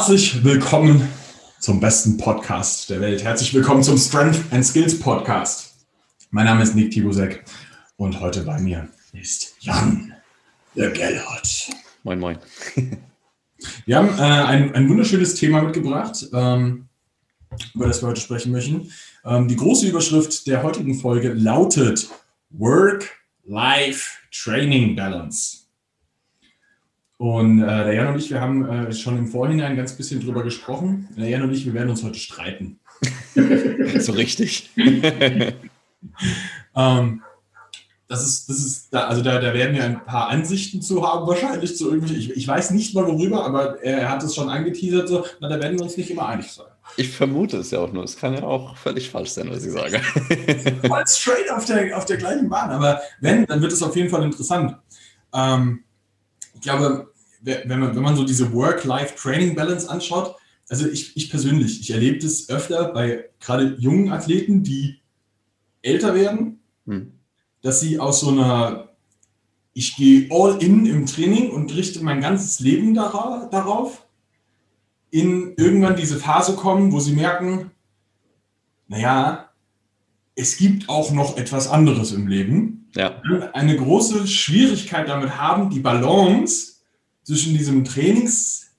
Herzlich willkommen zum besten Podcast der Welt. Herzlich willkommen zum Strength and Skills Podcast. Mein Name ist Nick Tibusek und heute bei mir ist Jan der Gellert. Moin, moin. Wir haben äh, ein, ein wunderschönes Thema mitgebracht, ähm, über das wir heute sprechen möchten. Ähm, die große Überschrift der heutigen Folge lautet Work-Life-Training Balance. Und äh, der Jan und ich, wir haben äh, schon im Vorhinein ganz bisschen drüber gesprochen. Der Jan und ich, wir werden uns heute streiten. so richtig. ähm, das ist, das ist, da, also da, da werden wir ein paar Ansichten zu haben, wahrscheinlich zu irgendwelchen. Ich, ich weiß nicht mal worüber, aber er hat es schon angeteasert, so, na, da werden wir uns nicht immer einig sein. Ich vermute es ja auch nur. Es kann ja auch völlig falsch sein, was ich sage. Voll straight auf der, auf der gleichen Bahn. Aber wenn, dann wird es auf jeden Fall interessant. Ähm, ich glaube, wenn man, wenn man so diese Work-Life-Training-Balance anschaut, also ich, ich persönlich, ich erlebe das öfter bei gerade jungen Athleten, die älter werden. Hm dass sie aus so einer, ich gehe all in im Training und richte mein ganzes Leben darauf, in irgendwann diese Phase kommen, wo sie merken, naja, es gibt auch noch etwas anderes im Leben. Ja. Eine große Schwierigkeit damit haben, die Balance zwischen diesem Trainings,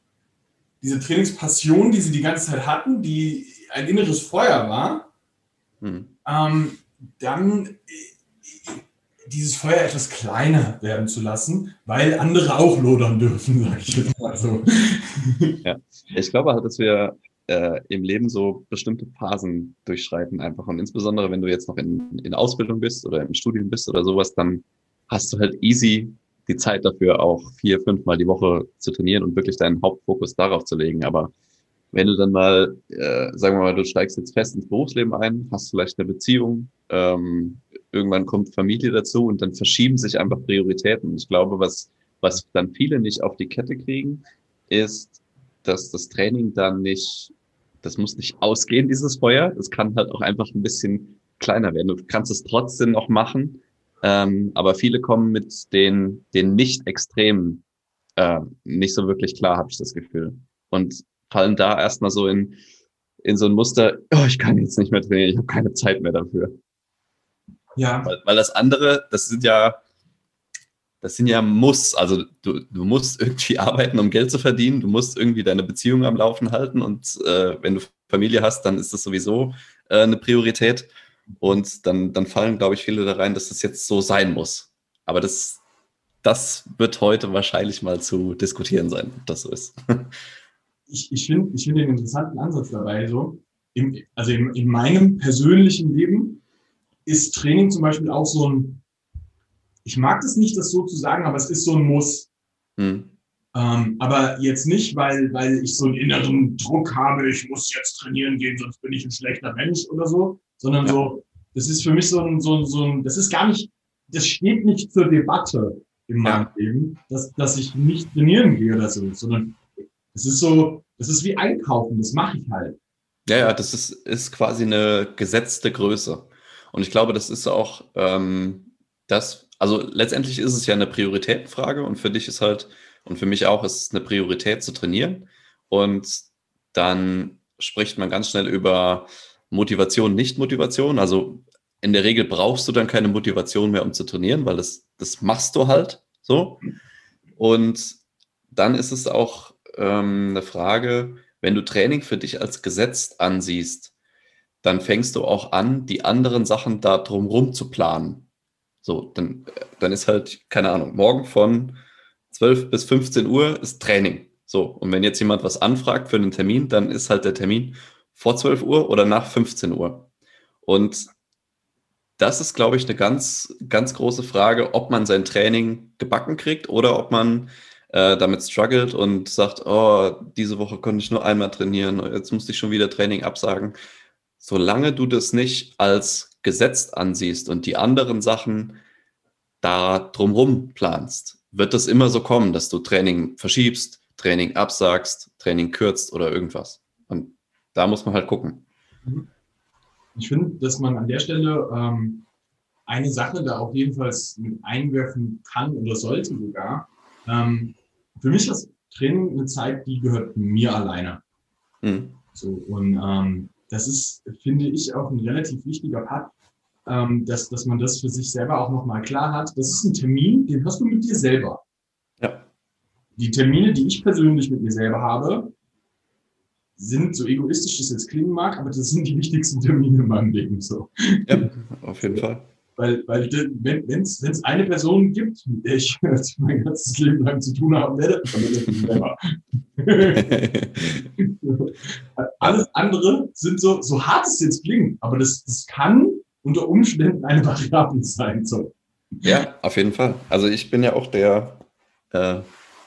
diese Trainingspassion, die sie die ganze Zeit hatten, die ein inneres Feuer war, hm. ähm, dann dieses Feuer etwas kleiner werden zu lassen, weil andere auch lodern dürfen, sage ich jetzt mal so. Ja, ich glaube halt, dass wir äh, im Leben so bestimmte Phasen durchschreiten einfach. Und insbesondere, wenn du jetzt noch in, in Ausbildung bist oder im Studium bist oder sowas, dann hast du halt easy die Zeit dafür, auch vier, fünf Mal die Woche zu trainieren und wirklich deinen Hauptfokus darauf zu legen. Aber wenn du dann mal, äh, sagen wir mal, du steigst jetzt fest ins Berufsleben ein, hast vielleicht eine Beziehung, ähm, irgendwann kommt Familie dazu und dann verschieben sich einfach Prioritäten. Ich glaube, was, was dann viele nicht auf die Kette kriegen, ist, dass das Training dann nicht, das muss nicht ausgehen, dieses Feuer. Das kann halt auch einfach ein bisschen kleiner werden. Du kannst es trotzdem noch machen, ähm, aber viele kommen mit den, den Nicht-Extremen äh, nicht so wirklich klar, habe ich das Gefühl. Und fallen da erstmal so in, in so ein Muster, oh, ich kann jetzt nicht mehr trainieren, ich habe keine Zeit mehr dafür. Ja. Weil, weil das andere, das sind ja, das sind ja Muss. Also du, du musst irgendwie arbeiten, um Geld zu verdienen. Du musst irgendwie deine Beziehung am Laufen halten. Und äh, wenn du Familie hast, dann ist das sowieso äh, eine Priorität. Und dann, dann fallen, glaube ich, viele da rein, dass das jetzt so sein muss. Aber das, das wird heute wahrscheinlich mal zu diskutieren sein, ob das so ist. Ich, ich finde ich find den interessanten Ansatz dabei so. Im, also in, in meinem persönlichen Leben ist Training zum Beispiel auch so ein, ich mag das nicht, das so zu sagen, aber es ist so ein Muss. Hm. Ähm, aber jetzt nicht, weil, weil ich so einen inneren Druck habe, ich muss jetzt trainieren gehen, sonst bin ich ein schlechter Mensch oder so, sondern ja. so, das ist für mich so ein, so ein, so ein, das ist gar nicht, das steht nicht zur Debatte in meinem ja. Leben, dass, dass ich nicht trainieren gehe oder so, sondern es ist so, das ist wie einkaufen, das mache ich halt. Ja, ja, das ist, ist quasi eine gesetzte Größe. Und ich glaube, das ist auch ähm, das, also letztendlich ist es ja eine Prioritätenfrage und für dich ist halt, und für mich auch, ist es eine Priorität zu trainieren. Und dann spricht man ganz schnell über Motivation, Nicht-Motivation. Also in der Regel brauchst du dann keine Motivation mehr, um zu trainieren, weil das, das machst du halt so. Und dann ist es auch ähm, eine Frage, wenn du Training für dich als gesetzt ansiehst, dann fängst du auch an, die anderen Sachen da drumrum zu planen. So, dann, dann ist halt, keine Ahnung, morgen von 12 bis 15 Uhr ist Training. So, und wenn jetzt jemand was anfragt für einen Termin, dann ist halt der Termin vor 12 Uhr oder nach 15 Uhr. Und das ist, glaube ich, eine ganz, ganz große Frage, ob man sein Training gebacken kriegt oder ob man äh, damit struggelt und sagt, oh, diese Woche konnte ich nur einmal trainieren, jetzt musste ich schon wieder Training absagen solange du das nicht als gesetzt ansiehst und die anderen Sachen da drumrum planst, wird es immer so kommen, dass du Training verschiebst, Training absagst, Training kürzt oder irgendwas. Und da muss man halt gucken. Mhm. Ich finde, dass man an der Stelle ähm, eine Sache da auf jeden Fall mit einwerfen kann oder sollte sogar. Ähm, für mich ist Training eine Zeit, die gehört mir alleine. Mhm. So, und ähm, das ist, finde ich, auch ein relativ wichtiger Part, ähm, dass, dass man das für sich selber auch nochmal klar hat. Das ist ein Termin, den hast du mit dir selber. Ja. Die Termine, die ich persönlich mit mir selber habe, sind, so egoistisch das jetzt klingen mag, aber das sind die wichtigsten Termine in meinem Leben. So. Ja, auf jeden Fall. Weil, weil wenn es eine Person gibt, mit der ich mein ganzes Leben lang zu tun haben werde, dann bin ich selber. Alles andere sind so, so hart es jetzt klingt, aber das, das kann unter Umständen eine Variable sein. So. Ja, auf jeden Fall. Also ich bin ja auch der äh,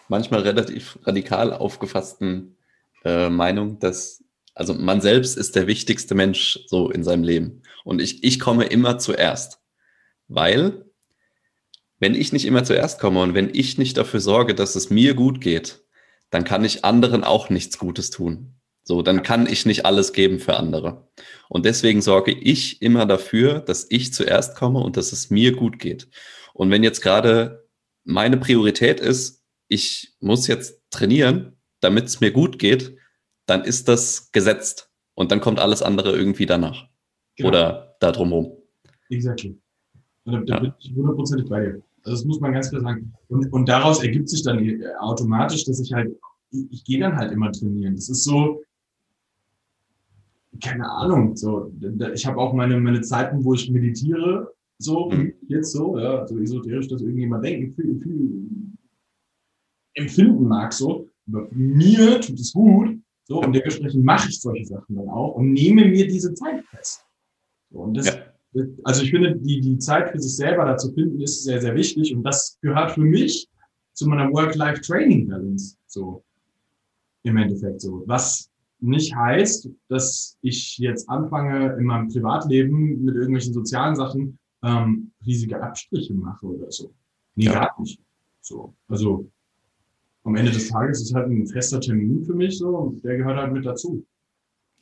manchmal relativ radikal aufgefassten äh, Meinung, dass also man selbst ist der wichtigste Mensch so in seinem Leben. Und ich, ich komme immer zuerst. Weil, wenn ich nicht immer zuerst komme und wenn ich nicht dafür sorge, dass es mir gut geht, dann kann ich anderen auch nichts Gutes tun. So, dann kann ich nicht alles geben für andere. Und deswegen sorge ich immer dafür, dass ich zuerst komme und dass es mir gut geht. Und wenn jetzt gerade meine Priorität ist, ich muss jetzt trainieren, damit es mir gut geht, dann ist das gesetzt. Und dann kommt alles andere irgendwie danach. Genau. Oder da drumherum. Exactly. Da, da ja. bin ich hundertprozentig bei dir. Also das muss man ganz klar sagen. Und, und daraus ergibt sich dann automatisch, dass ich halt, ich, ich gehe dann halt immer trainieren. Das ist so, keine Ahnung, so, ich habe auch meine, meine Zeiten, wo ich meditiere, so, mhm. jetzt so, ja, so esoterisch, dass irgendjemand denkt, viel, viel empfinden mag, so. Mir tut es gut, so, und dementsprechend mache ich solche Sachen dann auch und nehme mir diese Zeit fest. So, und das, ja also ich finde, die, die Zeit für sich selber da zu finden, ist sehr, sehr wichtig. Und das gehört für mich zu meiner Work-Life-Training-Balance. So im Endeffekt so. Was nicht heißt, dass ich jetzt anfange, in meinem Privatleben mit irgendwelchen sozialen Sachen ähm, riesige Abstriche mache oder so. Nee, ja. gar nicht. So. Also am Ende des Tages ist halt ein fester Termin für mich so und der gehört halt mit dazu.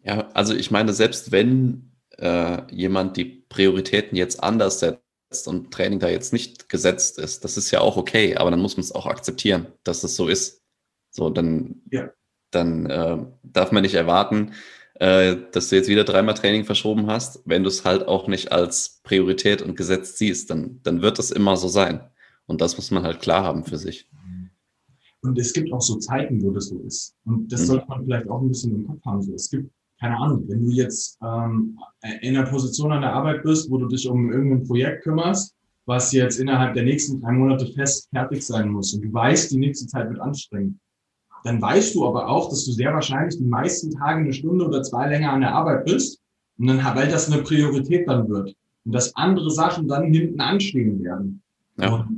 Ja, also ich meine, selbst wenn äh, jemand die Prioritäten jetzt anders setzt und Training da jetzt nicht gesetzt ist, das ist ja auch okay, aber dann muss man es auch akzeptieren, dass es so ist. So, dann, ja. dann äh, darf man nicht erwarten, äh, dass du jetzt wieder dreimal Training verschoben hast, wenn du es halt auch nicht als Priorität und Gesetz siehst, dann, dann wird es immer so sein. Und das muss man halt klar haben für sich. Und es gibt auch so Zeiten, wo das so ist. Und das mhm. sollte man vielleicht auch ein bisschen im Kopf haben. So. Es gibt keine Ahnung, wenn du jetzt ähm, in einer Position an der Arbeit bist, wo du dich um irgendein Projekt kümmerst, was jetzt innerhalb der nächsten drei Monate fest fertig sein muss und du weißt, die nächste Zeit wird anstrengend, dann weißt du aber auch, dass du sehr wahrscheinlich die meisten Tage eine Stunde oder zwei länger an der Arbeit bist und dann, weil das eine Priorität dann wird und dass andere Sachen dann hinten anstehen werden. Ja.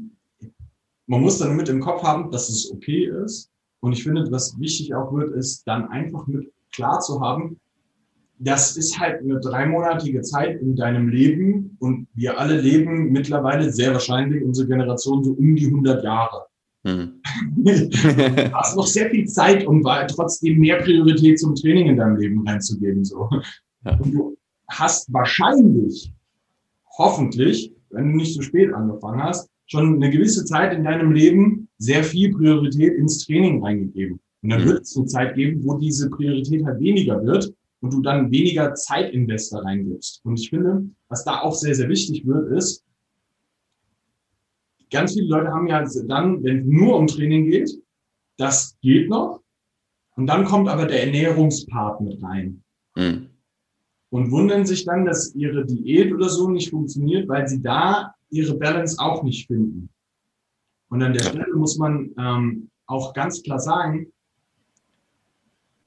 Man muss dann mit im Kopf haben, dass es okay ist. Und ich finde, was wichtig auch wird, ist dann einfach mit klar zu haben, das ist halt eine dreimonatige Zeit in deinem Leben und wir alle leben mittlerweile sehr wahrscheinlich, unsere Generation, so um die 100 Jahre. Hm. du hast noch sehr viel Zeit, um trotzdem mehr Priorität zum Training in deinem Leben reinzugeben. So. Ja. Und du hast wahrscheinlich, hoffentlich, wenn du nicht so spät angefangen hast, schon eine gewisse Zeit in deinem Leben sehr viel Priorität ins Training reingegeben. Und dann hm. wird es eine Zeit geben, wo diese Priorität halt weniger wird und du dann weniger Zeitinvestor reingibst. Und ich finde, was da auch sehr, sehr wichtig wird, ist, ganz viele Leute haben ja dann, wenn es nur um Training geht, das geht noch. Und dann kommt aber der Ernährungspart mit rein. Mhm. Und wundern sich dann, dass ihre Diät oder so nicht funktioniert, weil sie da ihre Balance auch nicht finden. Und an der Stelle muss man ähm, auch ganz klar sagen,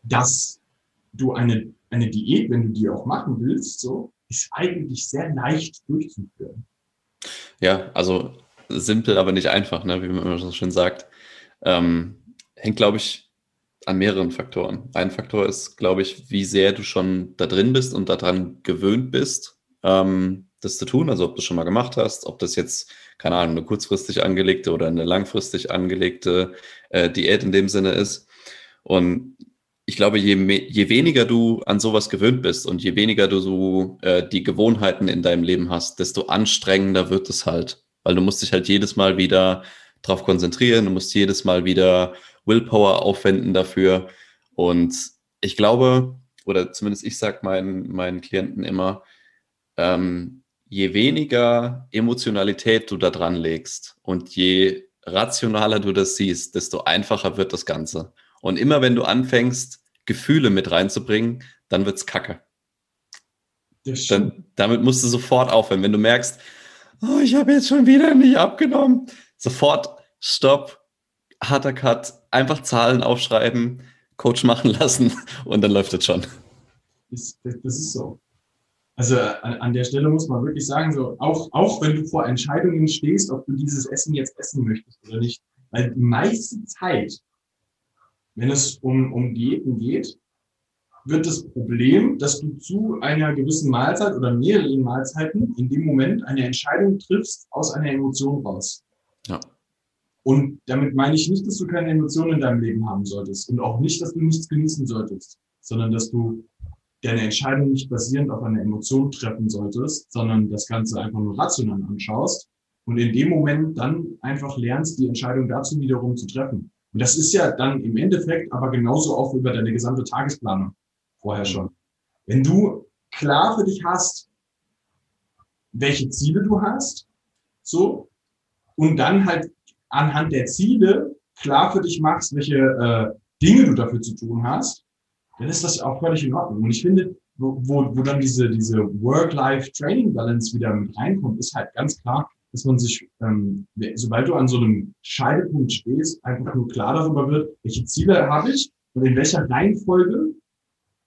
dass du eine eine Diät, wenn du die auch machen willst, so, ist eigentlich sehr leicht durchzuführen. Ja, also simpel, aber nicht einfach, ne, wie man immer so schön sagt. Ähm, hängt, glaube ich, an mehreren Faktoren. Ein Faktor ist, glaube ich, wie sehr du schon da drin bist und daran gewöhnt bist, ähm, das zu tun. Also ob du schon mal gemacht hast, ob das jetzt, keine Ahnung, eine kurzfristig angelegte oder eine langfristig angelegte äh, Diät in dem Sinne ist. Und ich glaube, je, je weniger du an sowas gewöhnt bist und je weniger du so äh, die Gewohnheiten in deinem Leben hast, desto anstrengender wird es halt. Weil du musst dich halt jedes Mal wieder drauf konzentrieren, du musst jedes Mal wieder Willpower aufwenden dafür. Und ich glaube, oder zumindest ich sage meinen, meinen Klienten immer, ähm, je weniger Emotionalität du da dran legst und je rationaler du das siehst, desto einfacher wird das Ganze. Und immer wenn du anfängst, Gefühle mit reinzubringen, dann wird's kacke. Dann, damit musst du sofort aufhören. Wenn du merkst, oh, ich habe jetzt schon wieder nicht abgenommen, sofort Stopp, harter Cut, einfach Zahlen aufschreiben, Coach machen lassen und dann läuft es schon. Das, das, das ist so. Also an, an, der Stelle muss man wirklich sagen, so auch, auch wenn du vor Entscheidungen stehst, ob du dieses Essen jetzt essen möchtest oder nicht, weil die meiste Zeit, wenn es um, um Diäten geht, wird das Problem, dass du zu einer gewissen Mahlzeit oder mehreren Mahlzeiten in dem Moment eine Entscheidung triffst aus einer Emotion raus. Ja. Und damit meine ich nicht, dass du keine Emotionen in deinem Leben haben solltest und auch nicht, dass du nichts genießen solltest, sondern dass du deine Entscheidung nicht basierend auf einer Emotion treffen solltest, sondern das Ganze einfach nur rational anschaust und in dem Moment dann einfach lernst, die Entscheidung dazu wiederum zu treffen. Und das ist ja dann im Endeffekt aber genauso auch über deine gesamte Tagesplanung vorher schon. Wenn du klar für dich hast, welche Ziele du hast, so, und dann halt anhand der Ziele klar für dich machst, welche äh, Dinge du dafür zu tun hast, dann ist das auch völlig in Ordnung. Und ich finde, wo, wo, wo dann diese, diese Work-Life-Training-Balance wieder mit reinkommt, ist halt ganz klar, dass man sich, ähm, sobald du an so einem Scheidepunkt stehst, einfach nur klar darüber wird, welche Ziele habe ich und in welcher Reihenfolge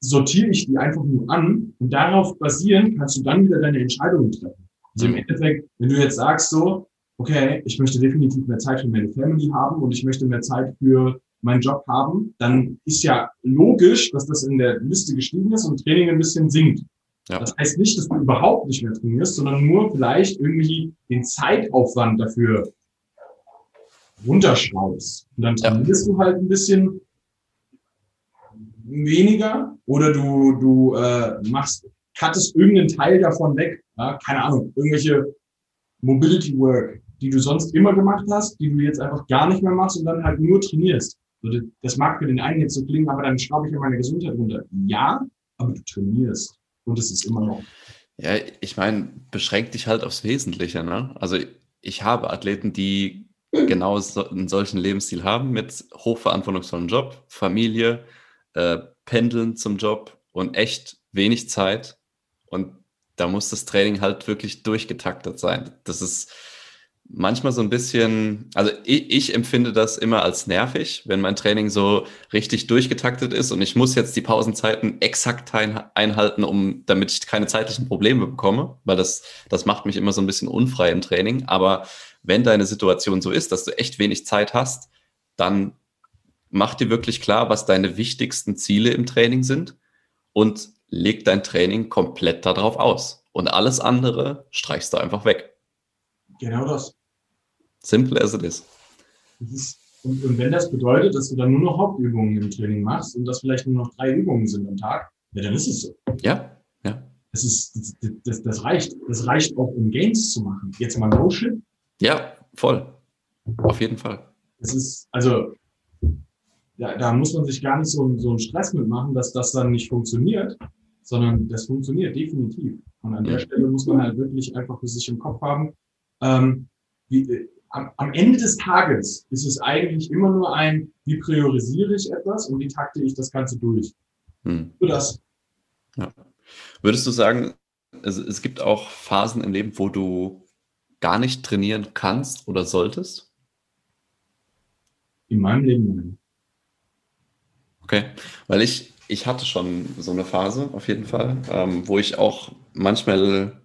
sortiere ich die einfach nur an und darauf basieren kannst du dann wieder deine Entscheidungen treffen. Also im Endeffekt, wenn du jetzt sagst so, okay, ich möchte definitiv mehr Zeit für meine Family haben und ich möchte mehr Zeit für meinen Job haben, dann ist ja logisch, dass das in der Liste gestiegen ist und Training ein bisschen sinkt. Ja. Das heißt nicht, dass du überhaupt nicht mehr trainierst, sondern nur vielleicht irgendwie den Zeitaufwand dafür runterschraubst. Und dann trainierst ja. du halt ein bisschen weniger oder du, du äh, machst, cuttest irgendeinen Teil davon weg. Ja? Keine Ahnung, irgendwelche Mobility Work, die du sonst immer gemacht hast, die du jetzt einfach gar nicht mehr machst und dann halt nur trainierst. Das mag für den einen jetzt so klingen, aber dann schraube ich ja meine Gesundheit runter. Ja, aber du trainierst. Und es ist immer noch. Ja, ich meine, beschränk dich halt aufs Wesentliche. Ne? Also ich habe Athleten, die genau so, einen solchen Lebensstil haben mit hochverantwortungsvollem Job, Familie, äh, Pendeln zum Job und echt wenig Zeit. Und da muss das Training halt wirklich durchgetaktet sein. Das ist, manchmal so ein bisschen, also ich, ich, empfinde das immer als nervig, wenn mein Training so richtig durchgetaktet ist und ich muss jetzt die Pausenzeiten exakt einhalten, um, damit ich keine zeitlichen Probleme bekomme, weil das, das macht mich immer so ein bisschen unfrei im Training. Aber wenn deine Situation so ist, dass du echt wenig Zeit hast, dann mach dir wirklich klar, was deine wichtigsten Ziele im Training sind und leg dein Training komplett darauf aus. Und alles andere streichst du einfach weg. Genau das. Simple as it is. und, und, wenn das bedeutet, dass du dann nur noch Hauptübungen im Training machst und das vielleicht nur noch drei Übungen sind am Tag, ja, dann ist es so. Ja, ja. Das, ist, das, das, das reicht. Das reicht auch, um Gains zu machen. Jetzt mal No Shit. Ja, voll. Auf jeden Fall. Es ist, also, da, da muss man sich gar nicht so, so einen Stress mitmachen, dass das dann nicht funktioniert, sondern das funktioniert definitiv. Und an der Stelle muss man halt wirklich einfach für sich im Kopf haben, ähm, wie, am, am Ende des Tages ist es eigentlich immer nur ein, wie priorisiere ich etwas und wie takte ich das Ganze durch. Hm. Nur das. Ja. Würdest du sagen, es, es gibt auch Phasen im Leben, wo du gar nicht trainieren kannst oder solltest? In meinem Leben nein. Okay, weil ich, ich hatte schon so eine Phase auf jeden Fall, ähm, wo ich auch manchmal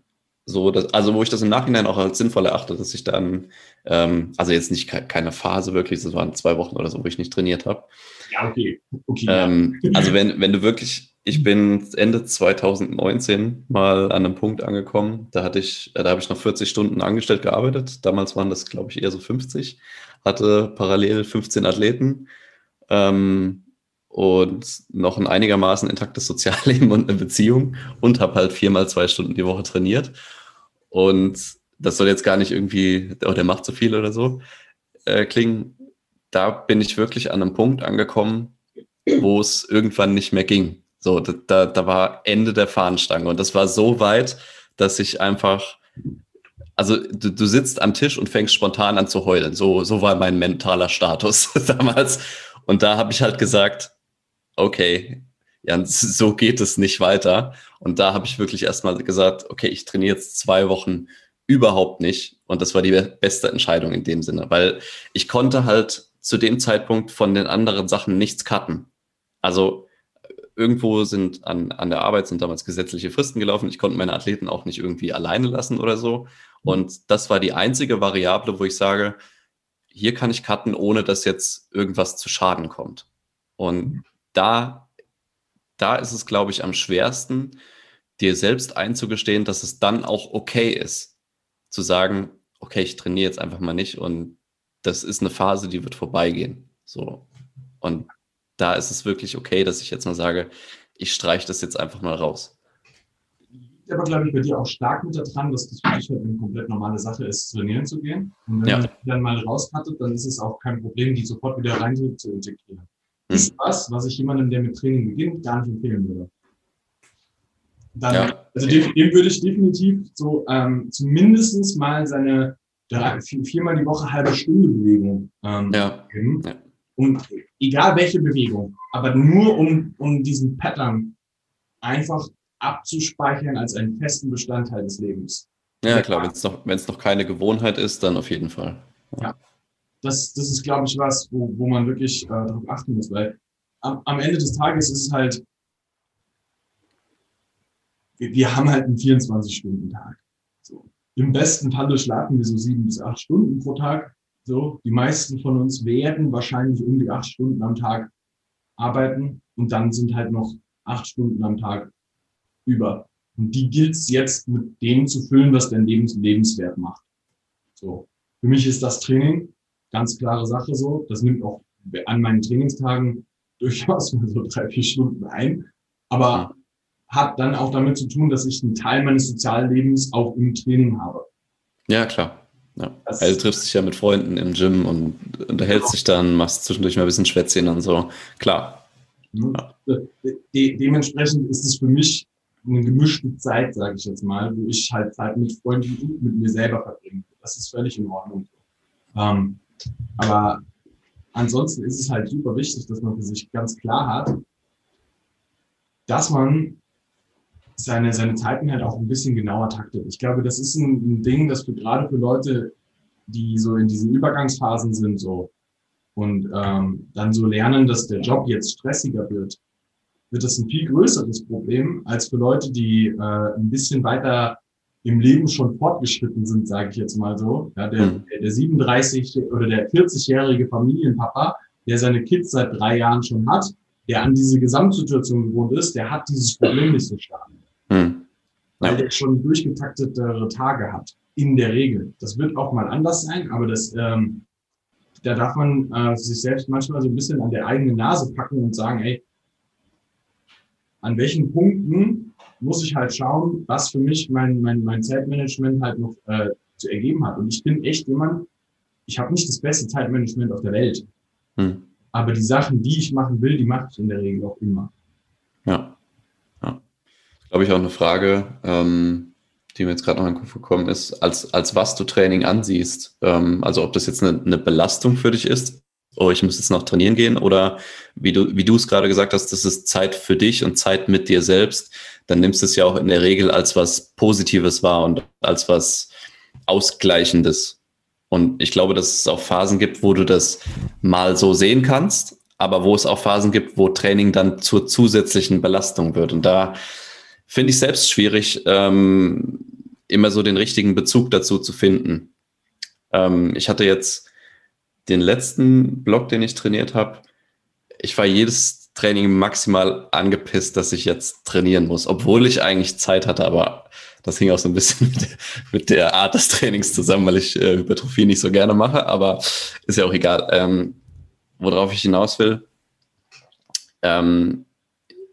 so, dass, also wo ich das im Nachhinein auch als sinnvoll erachte, dass ich dann, ähm, also jetzt nicht ke keine Phase wirklich, das waren zwei Wochen oder so, wo ich nicht trainiert habe. Ja, okay. okay ähm, ja. Also wenn, wenn du wirklich, ich bin Ende 2019 mal an einem Punkt angekommen, da hatte ich, da habe ich noch 40 Stunden angestellt gearbeitet. Damals waren das, glaube ich, eher so 50. Hatte parallel 15 Athleten. Ähm, und noch ein einigermaßen intaktes Sozialleben und eine Beziehung und habe halt viermal zwei Stunden die Woche trainiert. Und das soll jetzt gar nicht irgendwie, oh, der macht zu viel oder so, äh, klingen. da bin ich wirklich an einem Punkt angekommen, wo es irgendwann nicht mehr ging. So, da, da war Ende der Fahnenstange und das war so weit, dass ich einfach, also du, du sitzt am Tisch und fängst spontan an zu heulen. So, so war mein mentaler Status damals. Und da habe ich halt gesagt, okay, ja, so geht es nicht weiter. Und da habe ich wirklich erstmal gesagt, okay, ich trainiere jetzt zwei Wochen überhaupt nicht. Und das war die beste Entscheidung in dem Sinne, weil ich konnte halt zu dem Zeitpunkt von den anderen Sachen nichts cutten. Also irgendwo sind an, an der Arbeit sind damals gesetzliche Fristen gelaufen. Ich konnte meine Athleten auch nicht irgendwie alleine lassen oder so. Und das war die einzige Variable, wo ich sage, hier kann ich cutten, ohne dass jetzt irgendwas zu Schaden kommt. Und da, da ist es, glaube ich, am schwersten, dir selbst einzugestehen, dass es dann auch okay ist, zu sagen, okay, ich trainiere jetzt einfach mal nicht und das ist eine Phase, die wird vorbeigehen. So. Und da ist es wirklich okay, dass ich jetzt mal sage, ich streiche das jetzt einfach mal raus. Aber glaube ich bei dir auch stark mit daran, dass das für dich halt eine komplett normale Sache ist, trainieren zu gehen. Und wenn ja. man die dann mal rauskattet, dann ist es auch kein Problem, die sofort wieder rein zu integrieren. Hm. Ist was, was ich jemandem, der mit Training beginnt, gar nicht empfehlen würde. Dann, ja. Also dem, dem, würde ich definitiv so ähm, zumindest mal seine drei, vier, viermal die Woche halbe Stunde Bewegung ähm, ja. geben. Ja. Und egal welche Bewegung, aber nur um, um diesen Pattern einfach abzuspeichern als einen festen Bestandteil des Lebens. Ja, klar, wenn es noch, noch keine Gewohnheit ist, dann auf jeden Fall. Ja. Das, das ist, glaube ich, was, wo, wo man wirklich äh, darauf achten muss, weil am, am Ende des Tages ist es halt, wir, wir haben halt einen 24-Stunden-Tag. So. Im besten Falle schlafen wir so sieben bis acht Stunden pro Tag. So, die meisten von uns werden wahrscheinlich um die acht Stunden am Tag arbeiten und dann sind halt noch acht Stunden am Tag über. Und die gilt es jetzt mit dem zu füllen, was dein Lebens lebenswert macht. So. Für mich ist das Training ganz klare Sache so. Das nimmt auch an meinen Trainingstagen durchaus mal so drei, vier Stunden ein. Aber hat dann auch damit zu tun, dass ich einen Teil meines Soziallebens auch im Training habe. Ja, klar. Ja. Also du triffst dich ja mit Freunden im Gym und unterhältst genau. dich dann, machst zwischendurch mal ein bisschen Schwätzchen und so. Klar. Ja. De dementsprechend ist es für mich eine gemischte Zeit, sage ich jetzt mal, wo ich halt Zeit mit Freunden und mit mir selber verbringe. Das ist völlig in Ordnung. Ähm, aber ansonsten ist es halt super wichtig, dass man für sich ganz klar hat, dass man seine, seine Zeiten halt auch ein bisschen genauer taktet. Ich glaube, das ist ein, ein Ding, das für gerade für Leute, die so in diesen Übergangsphasen sind, so und ähm, dann so lernen, dass der Job jetzt stressiger wird, wird das ein viel größeres Problem als für Leute, die äh, ein bisschen weiter im Leben schon fortgeschritten sind, sage ich jetzt mal so. Ja, der, mhm. der 37 oder der 40-jährige Familienpapa, der seine Kids seit drei Jahren schon hat, der an diese Gesamtsituation gewohnt ist, der hat dieses Problem nicht so stark. Mhm. Weil der schon durchgetaktetere Tage hat. In der Regel. Das wird auch mal anders sein, aber das, ähm, da darf man äh, sich selbst manchmal so ein bisschen an der eigenen Nase packen und sagen, ey, an welchen Punkten muss ich halt schauen, was für mich mein, mein, mein Zeitmanagement halt noch äh, zu ergeben hat. Und ich bin echt jemand, ich habe nicht das beste Zeitmanagement auf der Welt. Hm. Aber die Sachen, die ich machen will, die mache ich in der Regel auch immer. Ja. ja. Glaube ich auch eine Frage, ähm, die mir jetzt gerade noch in den Kopf gekommen ist, als, als was du Training ansiehst. Ähm, also ob das jetzt eine, eine Belastung für dich ist, oh, ich muss jetzt noch trainieren gehen oder wie du, wie du es gerade gesagt hast, das ist Zeit für dich und Zeit mit dir selbst, dann nimmst du es ja auch in der Regel als was Positives wahr und als was Ausgleichendes. Und ich glaube, dass es auch Phasen gibt, wo du das mal so sehen kannst, aber wo es auch Phasen gibt, wo Training dann zur zusätzlichen Belastung wird. Und da finde ich selbst schwierig, ähm, immer so den richtigen Bezug dazu zu finden. Ähm, ich hatte jetzt den letzten Block, den ich trainiert habe, ich war jedes Training maximal angepisst, dass ich jetzt trainieren muss, obwohl ich eigentlich Zeit hatte, aber das hing auch so ein bisschen mit, mit der Art des Trainings zusammen, weil ich äh, Hypertrophie nicht so gerne mache, aber ist ja auch egal. Ähm, worauf ich hinaus will, ähm,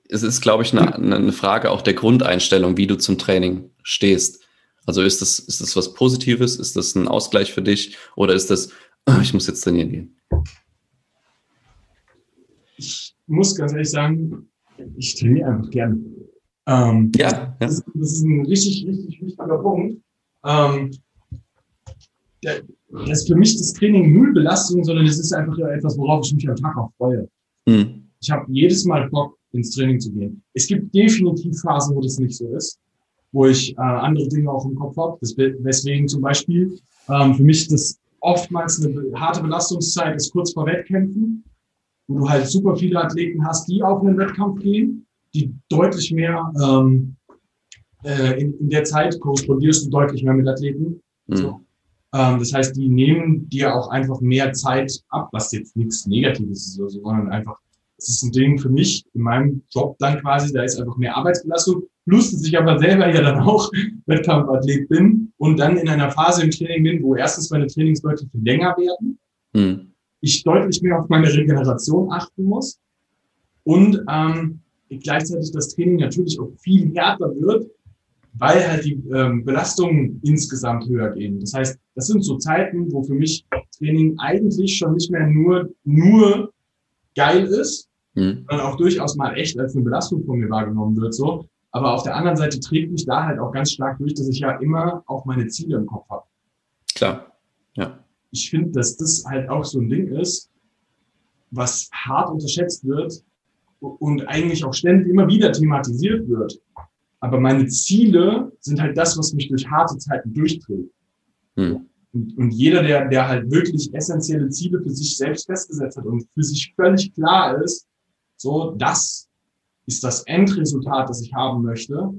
es ist, glaube ich, eine, eine Frage auch der Grundeinstellung, wie du zum Training stehst. Also ist das, ist das was Positives? Ist das ein Ausgleich für dich? Oder ist das, ich muss jetzt trainieren gehen? muss ganz ehrlich sagen, ich trainiere einfach gerne. Ähm, ja. Das, ist, das, ist, ein richtig, richtig wichtiger Punkt. Ähm, der, das ist für mich das Training null Belastung, sondern es ist einfach etwas, worauf ich mich am Tag auch freue. Mhm. Ich habe jedes Mal Bock, ins Training zu gehen. Es gibt definitiv Phasen, wo das nicht so ist, wo ich äh, andere Dinge auch im Kopf habe. Deswegen zum Beispiel ähm, für mich das oftmals eine harte Belastungszeit ist kurz vor Wettkämpfen, wo du halt super viele Athleten hast, die auf einen Wettkampf gehen, die deutlich mehr ähm, äh, in, in der Zeit korrespondierst du deutlich mehr mit Athleten. Mhm. So. Ähm, das heißt, die nehmen dir auch einfach mehr Zeit ab, was jetzt nichts Negatives ist, oder so, sondern einfach, es ist ein Ding für mich in meinem Job dann quasi, da ist einfach mehr Arbeitsbelastung. Plus, dass ich aber selber ja dann auch Wettkampfathlet bin und dann in einer Phase im Training bin, wo erstens meine Trainings deutlich länger werden, hm. ich deutlich mehr auf meine Regeneration achten muss und ähm, gleichzeitig das Training natürlich auch viel härter wird, weil halt die ähm, Belastungen insgesamt höher gehen. Das heißt, das sind so Zeiten, wo für mich Training eigentlich schon nicht mehr nur, nur geil ist, mhm. sondern auch durchaus mal echt als eine Belastung von mir wahrgenommen wird, so. Aber auf der anderen Seite trägt mich da halt auch ganz stark durch, dass ich ja immer auch meine Ziele im Kopf habe. Klar, ja. Ich finde, dass das halt auch so ein Ding ist, was hart unterschätzt wird und eigentlich auch ständig immer wieder thematisiert wird. Aber meine Ziele sind halt das, was mich durch harte Zeiten durchträgt. Hm. Und, und jeder, der, der halt wirklich essentielle Ziele für sich selbst festgesetzt hat und für sich völlig klar ist, so, das ist das Endresultat, das ich haben möchte,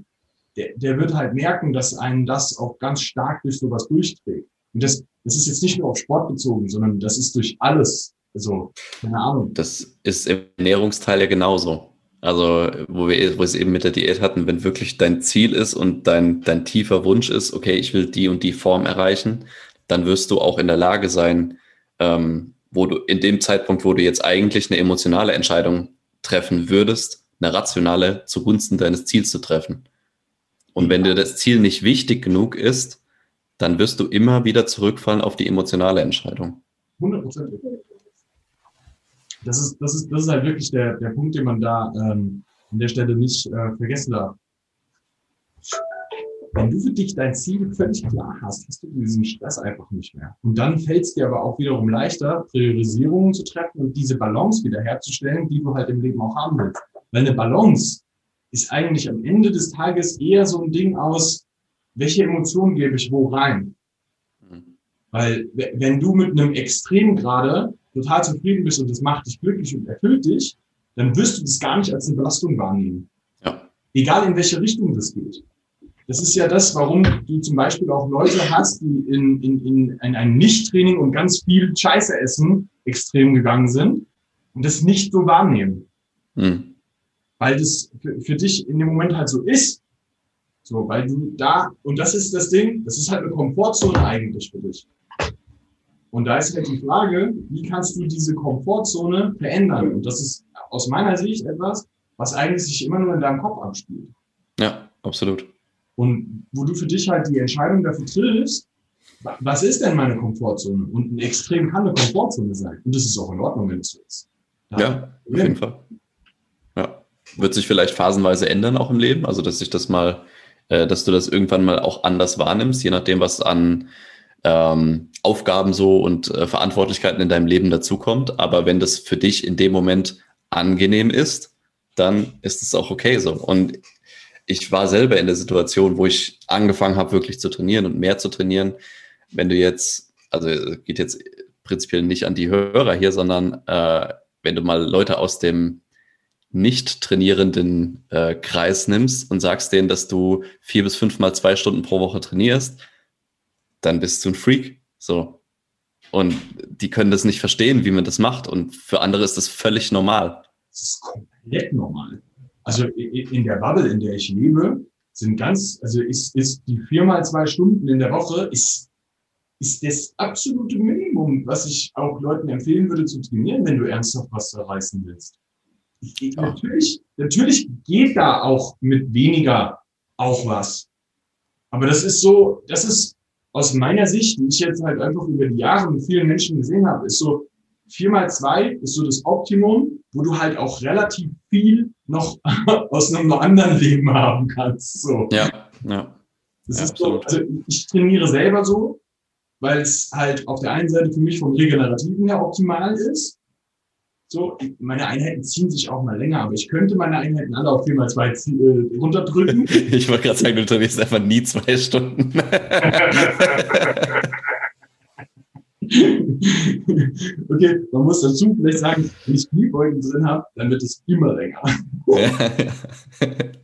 der, der wird halt merken, dass einen das auch ganz stark durch sowas durchträgt. Und das, das ist jetzt nicht nur auf Sport bezogen, sondern das ist durch alles. Also, keine Ahnung. Das ist im Ernährungsteil ja genauso. Also, wo wir, wo es eben mit der Diät hatten, wenn wirklich dein Ziel ist und dein, dein tiefer Wunsch ist, okay, ich will die und die Form erreichen, dann wirst du auch in der Lage sein, ähm, wo du in dem Zeitpunkt, wo du jetzt eigentlich eine emotionale Entscheidung treffen würdest, eine rationale zugunsten deines Ziels zu treffen. Und wenn dir das Ziel nicht wichtig genug ist, dann wirst du immer wieder zurückfallen auf die emotionale Entscheidung. 100 Prozent das ist, das ist, das ist halt wirklich der, der Punkt, den man da ähm, an der Stelle nicht äh, vergessen darf. Wenn du für dich dein Ziel völlig klar hast, hast du diesen Stress einfach nicht mehr. Und dann fällt es dir aber auch wiederum leichter, Priorisierungen zu treffen und diese Balance wiederherzustellen, die du halt im Leben auch haben willst. Weil eine Balance ist eigentlich am Ende des Tages eher so ein Ding aus, welche Emotionen gebe ich wo rein? Weil wenn du mit einem Extrem gerade total zufrieden bist und das macht dich glücklich und erfüllt dich, dann wirst du das gar nicht als eine Belastung wahrnehmen. Ja. Egal in welche Richtung das geht. Das ist ja das, warum du zum Beispiel auch Leute hast, die in, in, in, in ein Nicht-Training und ganz viel Scheiße essen extrem gegangen sind und das nicht so wahrnehmen. Hm. Weil das für, für dich in dem Moment halt so ist. So, weil du da, und das ist das Ding, das ist halt eine Komfortzone eigentlich für dich. Und da ist halt die Frage, wie kannst du diese Komfortzone verändern? Und das ist aus meiner Sicht etwas, was eigentlich sich immer nur in deinem Kopf abspielt. Ja, absolut. Und wo du für dich halt die Entscheidung dafür triffst, was ist denn meine Komfortzone? Und ein Extrem kann eine Komfortzone sein. Und das ist auch in Ordnung, wenn es so ist. Da ja, auf jeden Fall. Ja. Wird sich vielleicht phasenweise ändern auch im Leben? Also, dass sich das mal, äh, dass du das irgendwann mal auch anders wahrnimmst, je nachdem, was an ähm, Aufgaben so und äh, Verantwortlichkeiten in deinem Leben dazukommt. Aber wenn das für dich in dem Moment angenehm ist, dann ist es auch okay so. Und ich war selber in der Situation, wo ich angefangen habe, wirklich zu trainieren und mehr zu trainieren. Wenn du jetzt, also geht jetzt prinzipiell nicht an die Hörer hier, sondern äh, wenn du mal Leute aus dem nicht trainierenden äh, Kreis nimmst und sagst denen, dass du vier bis fünf mal zwei Stunden pro Woche trainierst, dann bist du ein Freak. So. Und die können das nicht verstehen, wie man das macht. Und für andere ist das völlig normal. Das ist komplett normal. Also in der Bubble, in der ich lebe, sind ganz, also ist, ist die viermal zwei Stunden in der Woche, ist, ist das absolute Minimum, was ich auch Leuten empfehlen würde zu trainieren, wenn du ernsthaft was reißen willst. Ich, natürlich, natürlich geht da auch mit weniger auch was. Aber das ist so, das ist aus meiner Sicht, die ich jetzt halt einfach über die Jahre mit vielen Menschen gesehen habe, ist so, 4 mal 2 ist so das Optimum, wo du halt auch relativ viel noch aus einem anderen Leben haben kannst. So. Ja, ja. Das ja, ist so, also ich trainiere selber so, weil es halt auf der einen Seite für mich vom Regenerativen her optimal ist. So, meine Einheiten ziehen sich auch mal länger, aber ich könnte meine Einheiten alle auf 4x2 äh, runterdrücken. Ich wollte gerade sagen, du trainierst einfach nie zwei Stunden. okay, man muss dazu vielleicht sagen, wenn ich Kniebeugen drin habe, dann wird es immer länger.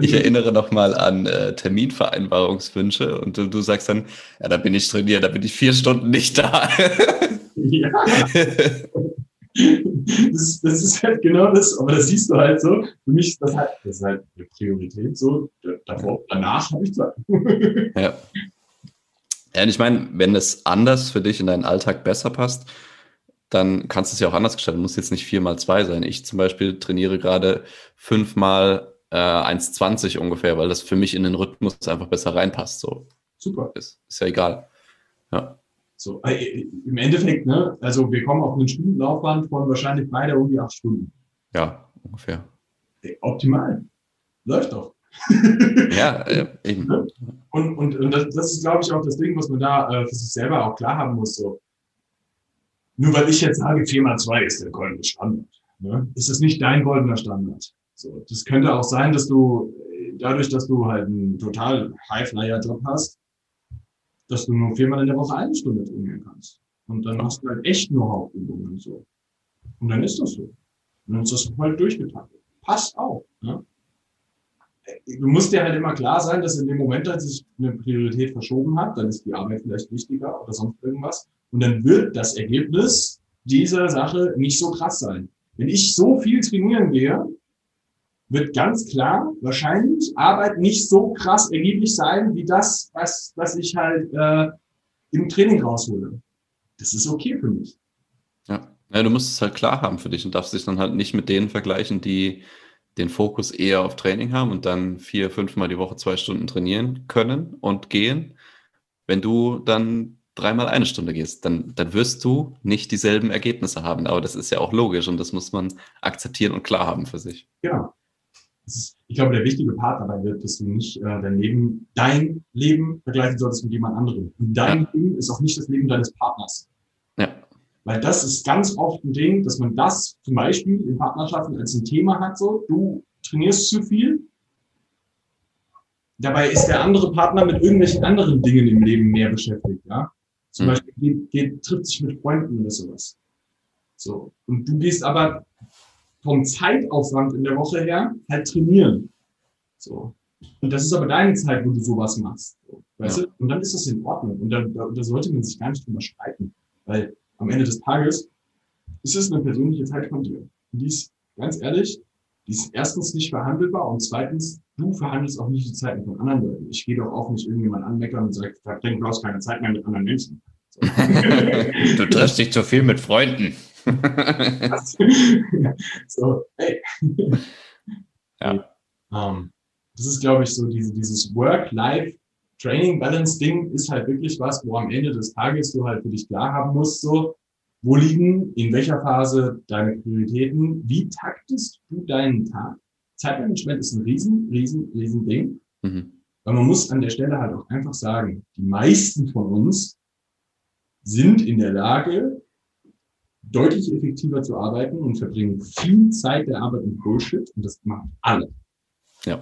ich erinnere noch mal an äh, Terminvereinbarungswünsche und du, du, sagst dann, ja, da bin ich trainiert, da bin ich vier Stunden nicht da. ja. Das, das, ist halt genau das, aber das siehst du halt so. Für mich ist das halt, das ist halt eine Priorität so. Davor, danach habe ich Zeit. ja. Ja, und ich meine, wenn es anders für dich in deinen Alltag besser passt, dann kannst du es ja auch anders gestalten. Muss jetzt nicht vier mal zwei sein. Ich zum Beispiel trainiere gerade fünfmal äh, 1,20 ungefähr, weil das für mich in den Rhythmus einfach besser reinpasst. So. Super. Ist, ist ja egal. Ja. So, äh, Im Endeffekt, ne, also wir kommen auf einen Stundenlaufbahn von wahrscheinlich beide irgendwie acht Stunden. Ja, ungefähr. Optimal. Läuft doch. Ja, äh, eben. Ne? Und, und, und das, das ist, glaube ich, auch das Ding, was man da äh, für sich selber auch klar haben muss. So. Nur weil ich jetzt sage, 4x2 ist der goldene Standard, ne? ist es nicht dein goldener Standard. So, das könnte auch sein, dass du dadurch, dass du halt einen total High-Flyer-Job hast, dass du nur viermal in der Woche eine Stunde trainieren kannst. Und dann hast du halt echt nur Hauptübungen und so. Und dann ist das so. Und dann ist das halt durchgetaktet. Passt auch. Ne? Du musst dir halt immer klar sein, dass in dem Moment, als sich eine Priorität verschoben hat, dann ist die Arbeit vielleicht wichtiger oder sonst irgendwas. Und dann wird das Ergebnis dieser Sache nicht so krass sein. Wenn ich so viel trainieren gehe, wird ganz klar wahrscheinlich Arbeit nicht so krass ergiebig sein, wie das, was, was ich halt äh, im Training raushole. Das ist okay für mich. Ja. ja, du musst es halt klar haben für dich und darfst dich dann halt nicht mit denen vergleichen, die den Fokus eher auf Training haben und dann vier, fünfmal die Woche zwei Stunden trainieren können und gehen. Wenn du dann dreimal eine Stunde gehst, dann, dann wirst du nicht dieselben Ergebnisse haben. Aber das ist ja auch logisch und das muss man akzeptieren und klar haben für sich. Genau ist, ich glaube, der wichtige Part dabei wird, dass du nicht äh, dein Leben, dein Leben vergleichen solltest mit jemand anderem. Und dein ja. Leben ist auch nicht das Leben deines Partners. Ja. Weil das ist ganz oft ein Ding, dass man das zum Beispiel in Partnerschaften als ein Thema hat, so, du trainierst zu viel. Dabei ist der andere Partner mit irgendwelchen anderen Dingen im Leben mehr beschäftigt, ja. Zum mhm. Beispiel geht, geht, trifft sich mit Freunden oder sowas. So. Und du gehst aber vom Zeitaufwand in der Woche her halt trainieren. So. Und das ist aber deine Zeit, wo du sowas machst. So. Weißt ja. du? Und dann ist das in Ordnung. Und da, da, da sollte man sich gar nicht drüber streiten. Weil am Ende des Tages ist es eine persönliche Zeit von dir. Und die ist, ganz ehrlich, die ist erstens nicht verhandelbar und zweitens, du verhandelst auch nicht die Zeiten von anderen Leuten. Ich gehe doch auch nicht irgendjemand anmeckern und sage, du brauchst keine Zeit mehr mit anderen Menschen. So. du triffst dich zu viel mit Freunden. so, hey. Ja. Um, ähm, das ist, glaube ich, so diese, dieses Work-Life-Training-Balance-Ding ist halt wirklich was, wo am Ende des Tages du halt für dich klar haben musst, so, wo liegen in welcher Phase deine Prioritäten, wie taktest du deinen Tag? Zeitmanagement ist ein riesen, riesen, riesen Ding. Mhm. Weil man muss an der Stelle halt auch einfach sagen, die meisten von uns sind in der Lage, deutlich effektiver zu arbeiten und verbringen viel Zeit der Arbeit mit Bullshit und das machen alle. Ja.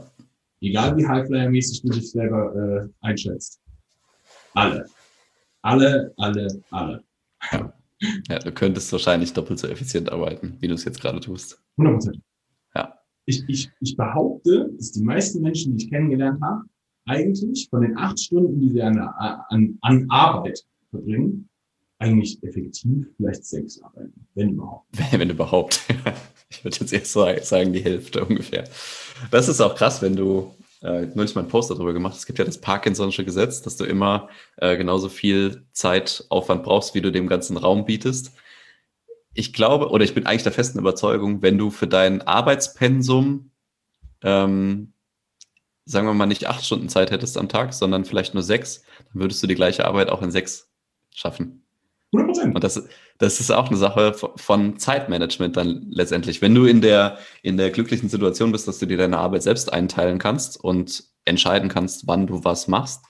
Egal wie Highflyer-mäßig du dich selber äh, einschätzt. Alle. Alle, alle, alle. Ja. du könntest wahrscheinlich doppelt so effizient arbeiten, wie du es jetzt gerade tust. 100 Prozent. Ja. Ich, ich, ich behaupte, dass die meisten Menschen, die ich kennengelernt habe, eigentlich von den acht Stunden, die sie an, an, an Arbeit verbringen, eigentlich effektiv vielleicht sechs arbeiten, wenn überhaupt. Wenn überhaupt. Ich würde jetzt erst sagen, die Hälfte ungefähr. Das ist auch krass, wenn du, äh, neulich mal einen Post darüber gemacht, es gibt ja das Parkinson'sche Gesetz, dass du immer äh, genauso viel Zeitaufwand brauchst, wie du dem ganzen Raum bietest. Ich glaube, oder ich bin eigentlich der festen Überzeugung, wenn du für dein Arbeitspensum, ähm, sagen wir mal, nicht acht Stunden Zeit hättest am Tag, sondern vielleicht nur sechs, dann würdest du die gleiche Arbeit auch in sechs schaffen. 100%. Und das, das ist auch eine Sache von Zeitmanagement dann letztendlich. Wenn du in der, in der glücklichen Situation bist, dass du dir deine Arbeit selbst einteilen kannst und entscheiden kannst, wann du was machst,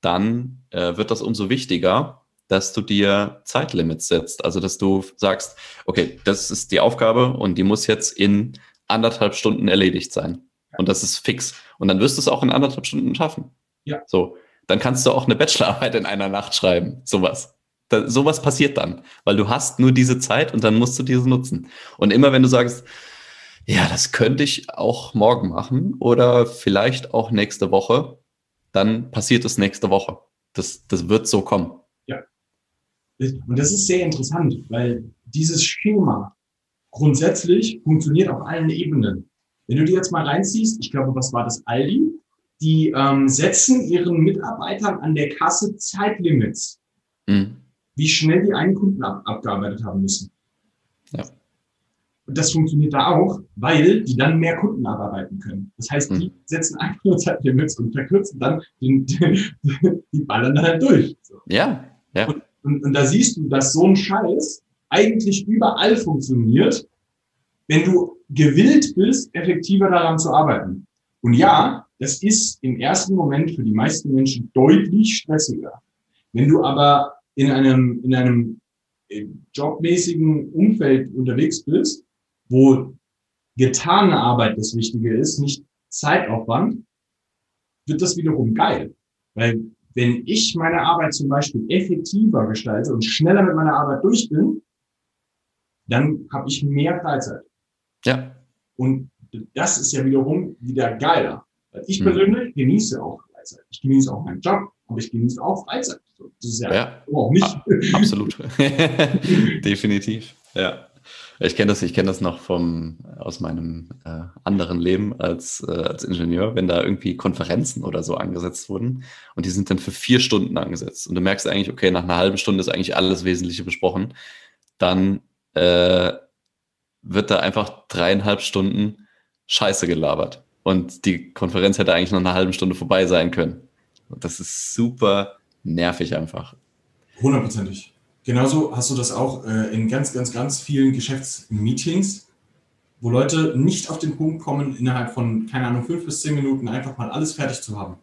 dann äh, wird das umso wichtiger, dass du dir Zeitlimits setzt. Also, dass du sagst, okay, das ist die Aufgabe und die muss jetzt in anderthalb Stunden erledigt sein. Und das ist fix. Und dann wirst du es auch in anderthalb Stunden schaffen. Ja. So. Dann kannst du auch eine Bachelorarbeit in einer Nacht schreiben. Sowas. Da, sowas passiert dann, weil du hast nur diese Zeit und dann musst du diese nutzen. Und immer wenn du sagst, ja, das könnte ich auch morgen machen oder vielleicht auch nächste Woche, dann passiert es nächste Woche. Das, das wird so kommen. Ja. Und das ist sehr interessant, weil dieses Schema grundsätzlich funktioniert auf allen Ebenen. Wenn du dir jetzt mal reinziehst, ich glaube, was war das Aldi? Die ähm, setzen ihren Mitarbeitern an der Kasse Zeitlimits. Mhm wie schnell die einen Kunden ab, abgearbeitet haben müssen. Ja. Und das funktioniert da auch, weil die dann mehr Kunden abarbeiten können. Das heißt, die hm. setzen einfach nur Zeitlimits und verkürzen dann den, den, die ballern dann halt durch. So. Ja, ja. Und, und, und da siehst du, dass so ein Scheiß eigentlich überall funktioniert, wenn du gewillt bist, effektiver daran zu arbeiten. Und ja, das ist im ersten Moment für die meisten Menschen deutlich stressiger. Wenn du aber in einem, in einem äh, jobmäßigen Umfeld unterwegs bist, wo getane Arbeit das Wichtige ist, nicht Zeitaufwand, wird das wiederum geil. Weil wenn ich meine Arbeit zum Beispiel effektiver gestalte und schneller mit meiner Arbeit durch bin, dann habe ich mehr Freizeit. Ja. Und das ist ja wiederum wieder geiler. Ich hm. persönlich genieße auch Freizeit. Ich genieße auch meinen Job, aber ich genieße auch Freizeit. Das ist ja, ja. auch nicht. Absolut. Definitiv. Ja. Ich kenne das, ich kenne das noch vom, aus meinem äh, anderen Leben als, äh, als Ingenieur, wenn da irgendwie Konferenzen oder so angesetzt wurden und die sind dann für vier Stunden angesetzt und du merkst eigentlich, okay, nach einer halben Stunde ist eigentlich alles Wesentliche besprochen, dann äh, wird da einfach dreieinhalb Stunden Scheiße gelabert und die Konferenz hätte eigentlich nach einer halben Stunde vorbei sein können. Und das ist super nervig einfach. Hundertprozentig. Genauso hast du das auch äh, in ganz, ganz, ganz vielen Geschäftsmeetings, wo Leute nicht auf den Punkt kommen, innerhalb von, keine Ahnung, fünf bis zehn Minuten einfach mal alles fertig zu haben.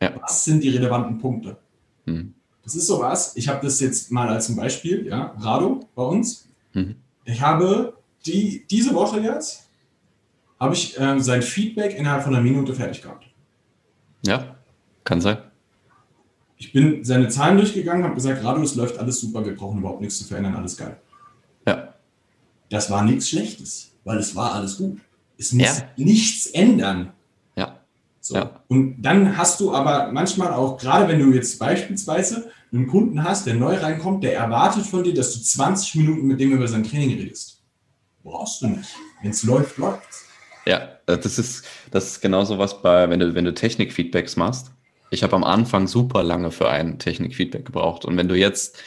Ja. Was sind die relevanten Punkte? Hm. Das ist sowas, ich habe das jetzt mal als ein Beispiel, ja, Rado bei uns. Hm. Ich habe die, diese Woche jetzt, habe ich äh, sein Feedback innerhalb von einer Minute fertig gehabt. Ja, kann sein ich bin seine Zahlen durchgegangen, habe gesagt, Radio, es läuft alles super, wir brauchen überhaupt nichts zu verändern, alles geil. Ja. Das war nichts Schlechtes, weil es war alles gut. Es muss ja. nichts ändern. Ja. So. ja. Und dann hast du aber manchmal auch, gerade wenn du jetzt beispielsweise einen Kunden hast, der neu reinkommt, der erwartet von dir, dass du 20 Minuten mit dem über sein Training redest. Brauchst du nicht. Wenn es läuft, läuft Ja, das ist, das ist genauso was bei, wenn du, wenn du Technik-Feedbacks machst ich habe am Anfang super lange für ein Technikfeedback gebraucht. Und wenn du jetzt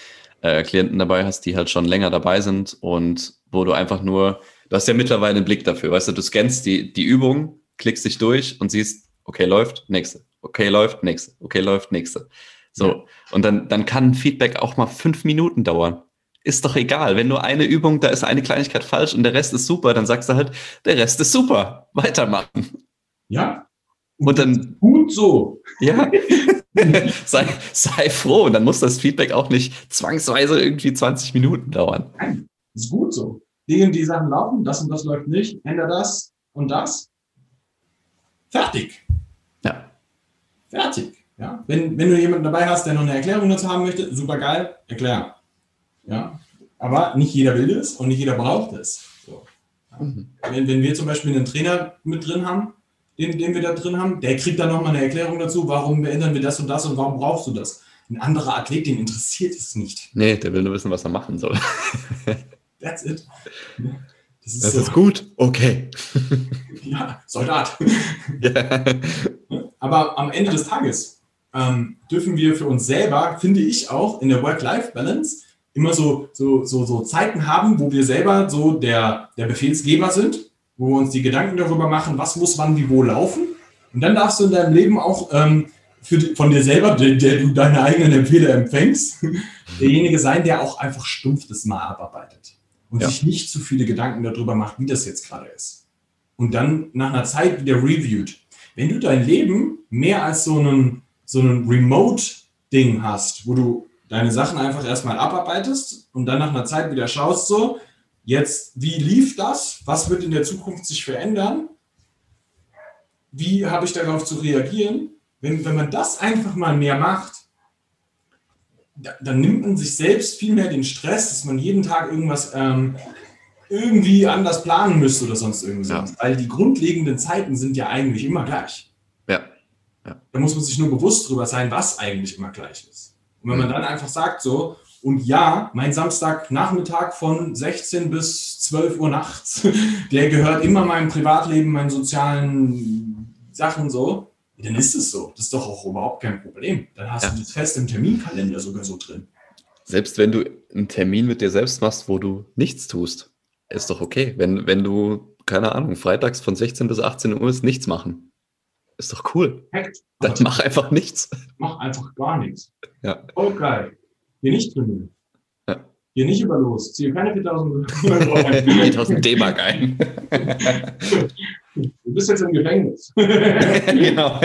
äh, Klienten dabei hast, die halt schon länger dabei sind und wo du einfach nur, du hast ja mittlerweile einen Blick dafür, weißt du, du scannst die, die Übung, klickst dich durch und siehst, okay, läuft, nächste, okay, läuft, nächste, okay, läuft, nächste. So, ja. und dann, dann kann Feedback auch mal fünf Minuten dauern. Ist doch egal, wenn nur eine Übung, da ist eine Kleinigkeit falsch und der Rest ist super, dann sagst du halt, der Rest ist super, weitermachen. Ja, und dann. Gut so. Ja. sei, sei froh. Und dann muss das Feedback auch nicht zwangsweise irgendwie 20 Minuten dauern. Nein, ist gut so. Die und die Sachen laufen, das und das läuft nicht, ändere das und das. Fertig. Ja. Fertig. Ja. Wenn, wenn du jemanden dabei hast, der noch eine Erklärung dazu haben möchte, super geil, erklär. Ja. Aber nicht jeder will das und nicht jeder braucht es. So. Ja. Mhm. Wenn, wenn wir zum Beispiel einen Trainer mit drin haben, den, den wir da drin haben, der kriegt dann nochmal eine Erklärung dazu, warum ändern wir das und das und warum brauchst du das. Ein anderer Athlet, den interessiert es nicht. Nee, der will nur wissen, was er machen soll. That's it. Das ist, das so. ist gut. Okay. ja, Soldat. Aber am Ende des Tages ähm, dürfen wir für uns selber, finde ich auch, in der Work-Life-Balance immer so, so, so, so Zeiten haben, wo wir selber so der, der Befehlsgeber sind wo wir uns die Gedanken darüber machen, was muss wann wie wo laufen. Und dann darfst du in deinem Leben auch ähm, die, von dir selber, der, der, du deine eigenen Empfehler empfängst, derjenige sein, der auch einfach stumpf das mal abarbeitet und ja. sich nicht zu viele Gedanken darüber macht, wie das jetzt gerade ist. Und dann nach einer Zeit wieder reviewt. Wenn du dein Leben mehr als so einen, so einen Remote-Ding hast, wo du deine Sachen einfach erstmal abarbeitest und dann nach einer Zeit wieder schaust, so, jetzt, wie lief das? Was wird in der Zukunft sich verändern? Wie habe ich darauf zu reagieren? Wenn, wenn man das einfach mal mehr macht, dann nimmt man sich selbst viel mehr den Stress, dass man jeden Tag irgendwas ähm, irgendwie anders planen müsste oder sonst irgendwas. Ja. Weil die grundlegenden Zeiten sind ja eigentlich immer gleich. Ja. ja. Da muss man sich nur bewusst drüber sein, was eigentlich immer gleich ist. Und wenn man dann einfach sagt so, und ja, mein Samstagnachmittag von 16 bis 12 Uhr nachts, der gehört immer meinem Privatleben, meinen sozialen Sachen so, dann ist es so. Das ist doch auch überhaupt kein Problem. Dann hast ja. du das fest im Terminkalender sogar so drin. Selbst wenn du einen Termin mit dir selbst machst, wo du nichts tust, ist doch okay. Wenn, wenn du, keine Ahnung, freitags von 16 bis 18 Uhr ist nichts machen. Ist doch cool. Perfekt. Dann mach einfach nichts. Mach einfach gar nichts. Ja. Oh, Hier nicht trainieren. Ja. Hier nicht über los. Ziehe keine 4000 4000 D-Mark ein. Du bist jetzt im Gefängnis. genau.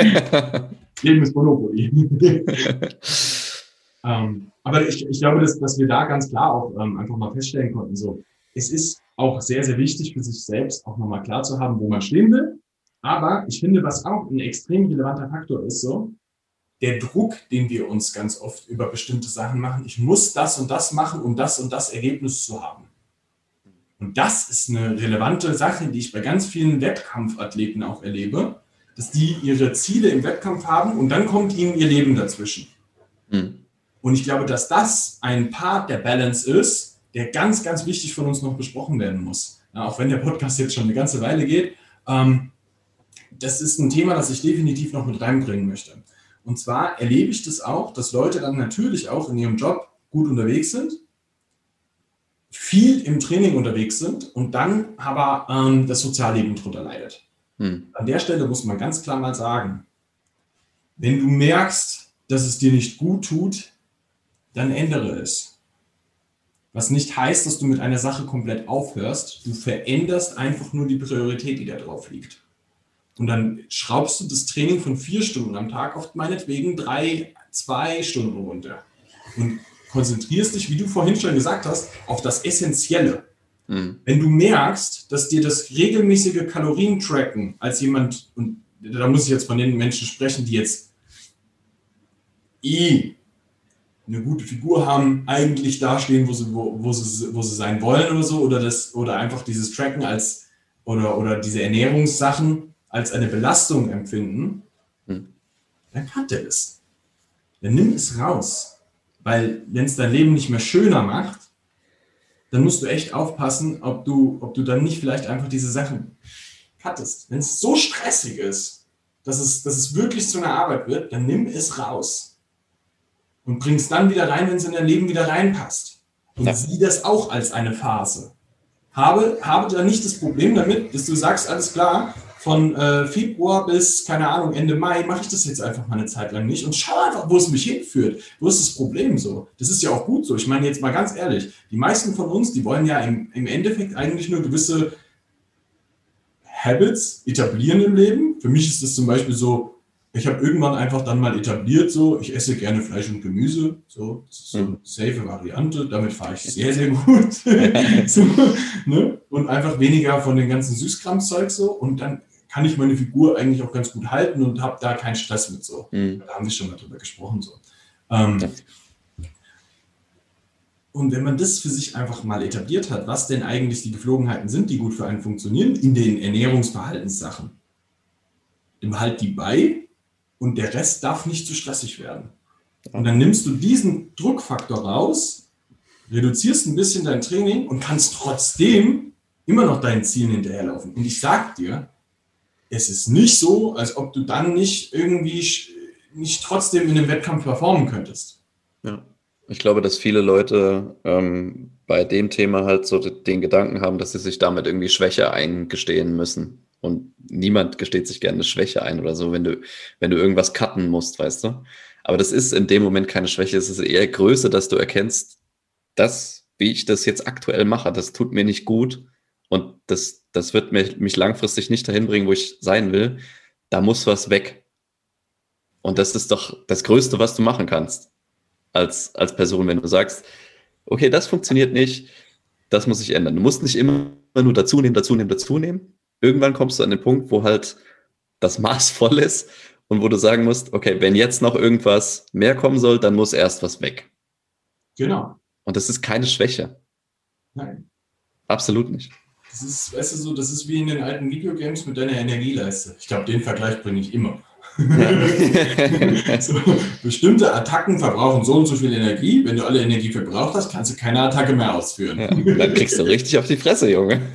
Leben ist Monopoly. ähm, aber ich, ich glaube, dass, dass wir da ganz klar auch ähm, einfach mal feststellen konnten, so, es ist auch sehr, sehr wichtig für sich selbst auch nochmal klar zu haben, wo man stehen will. Aber ich finde, was auch ein extrem relevanter Faktor ist, so, der Druck, den wir uns ganz oft über bestimmte Sachen machen, ich muss das und das machen, um das und das Ergebnis zu haben. Und das ist eine relevante Sache, die ich bei ganz vielen Wettkampfathleten auch erlebe, dass die ihre Ziele im Wettkampf haben und dann kommt ihnen ihr Leben dazwischen. Mhm. Und ich glaube, dass das ein Part der Balance ist, der ganz, ganz wichtig von uns noch besprochen werden muss. Ja, auch wenn der Podcast jetzt schon eine ganze Weile geht. Ähm, das ist ein Thema, das ich definitiv noch mit reinbringen möchte. Und zwar erlebe ich das auch, dass Leute dann natürlich auch in ihrem Job gut unterwegs sind, viel im Training unterwegs sind und dann aber ähm, das Sozialleben drunter leidet. Hm. An der Stelle muss man ganz klar mal sagen, wenn du merkst, dass es dir nicht gut tut, dann ändere es. Was nicht heißt, dass du mit einer Sache komplett aufhörst. Du veränderst einfach nur die Priorität, die da drauf liegt. Und dann schraubst du das Training von vier Stunden am Tag auf meinetwegen drei, zwei Stunden runter. Und konzentrierst dich, wie du vorhin schon gesagt hast, auf das Essentielle. Mhm. Wenn du merkst, dass dir das regelmäßige Kalorientracken als jemand, und da muss ich jetzt von den Menschen sprechen, die jetzt eh eine gute Figur haben, eigentlich dastehen, wo sie, wo, wo, sie, wo sie sein wollen oder so, oder, das, oder einfach dieses Tracken als oder, oder diese Ernährungssachen als eine Belastung empfinden, mhm. dann kann der das. Dann nimm es raus. Weil wenn es dein Leben nicht mehr schöner macht, dann musst du echt aufpassen, ob du, ob du dann nicht vielleicht einfach diese Sachen cuttest. Wenn es so stressig ist, dass es, dass es wirklich zu einer Arbeit wird, dann nimm es raus. Und bring es dann wieder rein, wenn es in dein Leben wieder reinpasst. Und ja. sieh das auch als eine Phase. Habe, habe da nicht das Problem damit, dass du sagst, alles klar, von äh, Februar bis, keine Ahnung, Ende Mai mache ich das jetzt einfach mal eine Zeit lang nicht und schau einfach, wo es mich hinführt. Wo ist das Problem so? Das ist ja auch gut so. Ich meine jetzt mal ganz ehrlich, die meisten von uns, die wollen ja im, im Endeffekt eigentlich nur gewisse Habits etablieren im Leben. Für mich ist das zum Beispiel so, ich habe irgendwann einfach dann mal etabliert, so, ich esse gerne Fleisch und Gemüse, so, das ist so eine safe Variante, damit fahre ich sehr, sehr gut. so, ne? Und einfach weniger von den ganzen Süßkramzeug so und dann kann ich meine Figur eigentlich auch ganz gut halten und habe da keinen Stress mit so. Mhm. Da haben wir schon mal drüber gesprochen. So. Ähm, und wenn man das für sich einfach mal etabliert hat, was denn eigentlich die Geflogenheiten sind, die gut für einen funktionieren, in den Ernährungsverhaltenssachen, dann behalt die bei und der Rest darf nicht zu stressig werden. Und dann nimmst du diesen Druckfaktor raus, reduzierst ein bisschen dein Training und kannst trotzdem immer noch deinen Zielen hinterherlaufen. Und ich sag dir, es ist nicht so, als ob du dann nicht irgendwie nicht trotzdem in einem Wettkampf performen könntest. Ja. Ich glaube, dass viele Leute ähm, bei dem Thema halt so den Gedanken haben, dass sie sich damit irgendwie Schwäche eingestehen müssen. Und niemand gesteht sich gerne Schwäche ein oder so, wenn du, wenn du irgendwas cutten musst, weißt du. Aber das ist in dem Moment keine Schwäche, es ist eher Größe, dass du erkennst, das, wie ich das jetzt aktuell mache, das tut mir nicht gut und das, das wird mich, mich langfristig nicht dahin bringen, wo ich sein will. Da muss was weg. Und das ist doch das Größte, was du machen kannst als, als Person, wenn du sagst, okay, das funktioniert nicht, das muss sich ändern. Du musst nicht immer nur dazunehmen, dazunehmen, dazunehmen. Irgendwann kommst du an den Punkt, wo halt das Maß voll ist und wo du sagen musst, okay, wenn jetzt noch irgendwas mehr kommen soll, dann muss erst was weg. Genau. Und das ist keine Schwäche. Nein. Absolut nicht. Das ist, weißt du, so, das ist wie in den alten Videogames mit deiner Energieleiste. Ich glaube, den Vergleich bringe ich immer. Ja. so, bestimmte Attacken verbrauchen so und so viel Energie. Wenn du alle Energie verbraucht hast, kannst du keine Attacke mehr ausführen. Ja, dann kriegst du richtig auf die Fresse, Junge.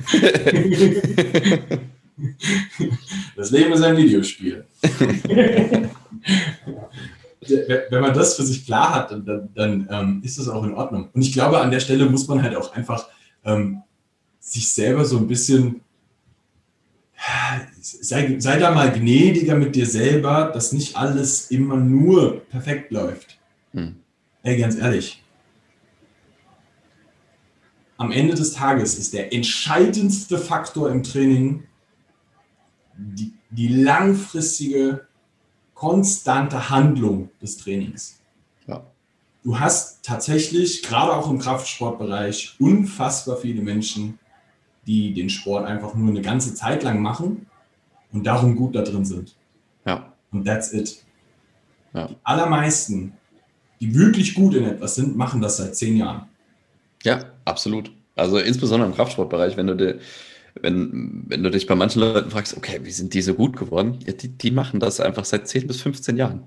Das Leben ist ein Videospiel. Wenn man das für sich klar hat, dann, dann ähm, ist das auch in Ordnung. Und ich glaube, an der Stelle muss man halt auch einfach ähm, sich selber so ein bisschen sei, sei da mal gnädiger mit dir selber, dass nicht alles immer nur perfekt läuft. Hm. Ey, ganz ehrlich. Am Ende des Tages ist der entscheidendste Faktor im Training die, die langfristige, konstante Handlung des Trainings. Ja. Du hast tatsächlich, gerade auch im Kraftsportbereich, unfassbar viele Menschen, die den Sport einfach nur eine ganze Zeit lang machen und darum gut da drin sind. Ja. Und that's it. Ja. Die allermeisten, die wirklich gut in etwas sind, machen das seit zehn Jahren. Ja, absolut. Also insbesondere im Kraftsportbereich, wenn du dir, wenn, wenn du dich bei manchen Leuten fragst, okay, wie sind die so gut geworden? Ja, die, die machen das einfach seit 10 bis 15 Jahren.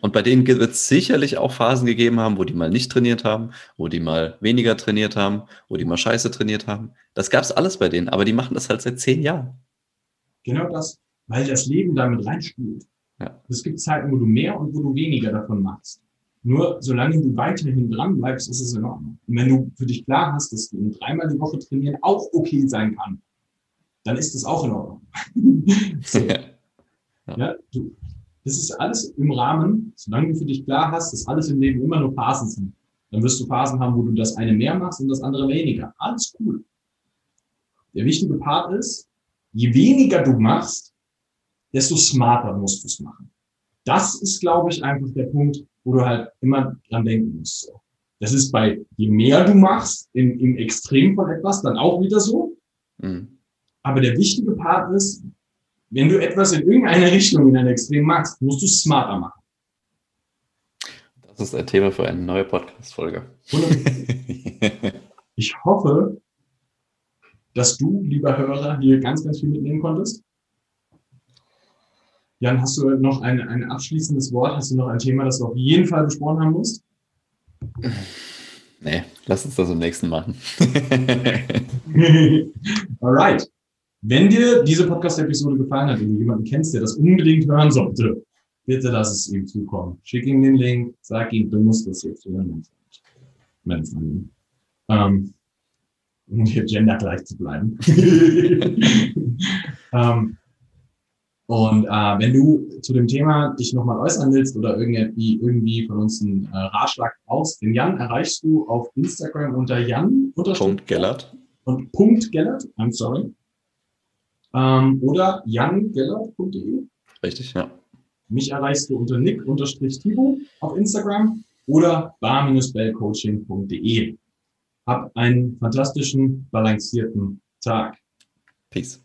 Und bei denen wird es sicherlich auch Phasen gegeben haben, wo die mal nicht trainiert haben, wo die mal weniger trainiert haben, wo die mal scheiße trainiert haben. Das gab es alles bei denen, aber die machen das halt seit zehn Jahren. Genau das, weil das Leben damit reinspielt. Ja. Es gibt Zeiten, wo du mehr und wo du weniger davon machst. Nur solange du weiterhin dran bleibst, ist es in Ordnung. Und wenn du für dich klar hast, dass du dreimal die Woche trainieren auch okay sein kann, dann ist das auch in Ordnung. so. ja. ja, du, das ist alles im Rahmen, solange du für dich klar hast, dass alles im Leben immer nur Phasen sind. Dann wirst du Phasen haben, wo du das eine mehr machst und das andere weniger. Alles cool. Der wichtige Part ist, je weniger du machst, desto smarter musst du es machen. Das ist, glaube ich, einfach der Punkt, wo du halt immer dran denken musst. Das ist bei, je mehr du machst, im, im Extrem von etwas, dann auch wieder so. Mhm. Aber der wichtige Part ist, wenn du etwas in irgendeine Richtung in ein Extrem machst, musst du es smarter machen. Das ist ein Thema für eine neue Podcast-Folge. Ich hoffe, dass du, lieber Hörer, hier ganz, ganz viel mitnehmen konntest. Jan, hast du noch ein, ein abschließendes Wort? Hast du noch ein Thema, das du auf jeden Fall besprochen haben musst? Nee, lass uns das im nächsten machen. Alright. Wenn dir diese Podcast-Episode gefallen hat und du jemanden kennst, der das unbedingt hören sollte, bitte lass es ihm zukommen. Schick ihm den Link, sag ihm, du musst das jetzt hören. Meine. Ähm, um hier gendergleich zu bleiben. ähm, und äh, wenn du zu dem Thema dich nochmal äußern willst oder irgendwie, irgendwie von uns einen äh, Ratschlag brauchst, den Jan erreichst du auf Instagram unter Jan. Punkt Gellert. Und Punkt Gellert, I'm sorry. Ähm, oder jangellert.de. Richtig, ja. Mich erreichst du unter nick-tibo auf Instagram oder bar-bellcoaching.de. Hab einen fantastischen, balancierten Tag. Peace.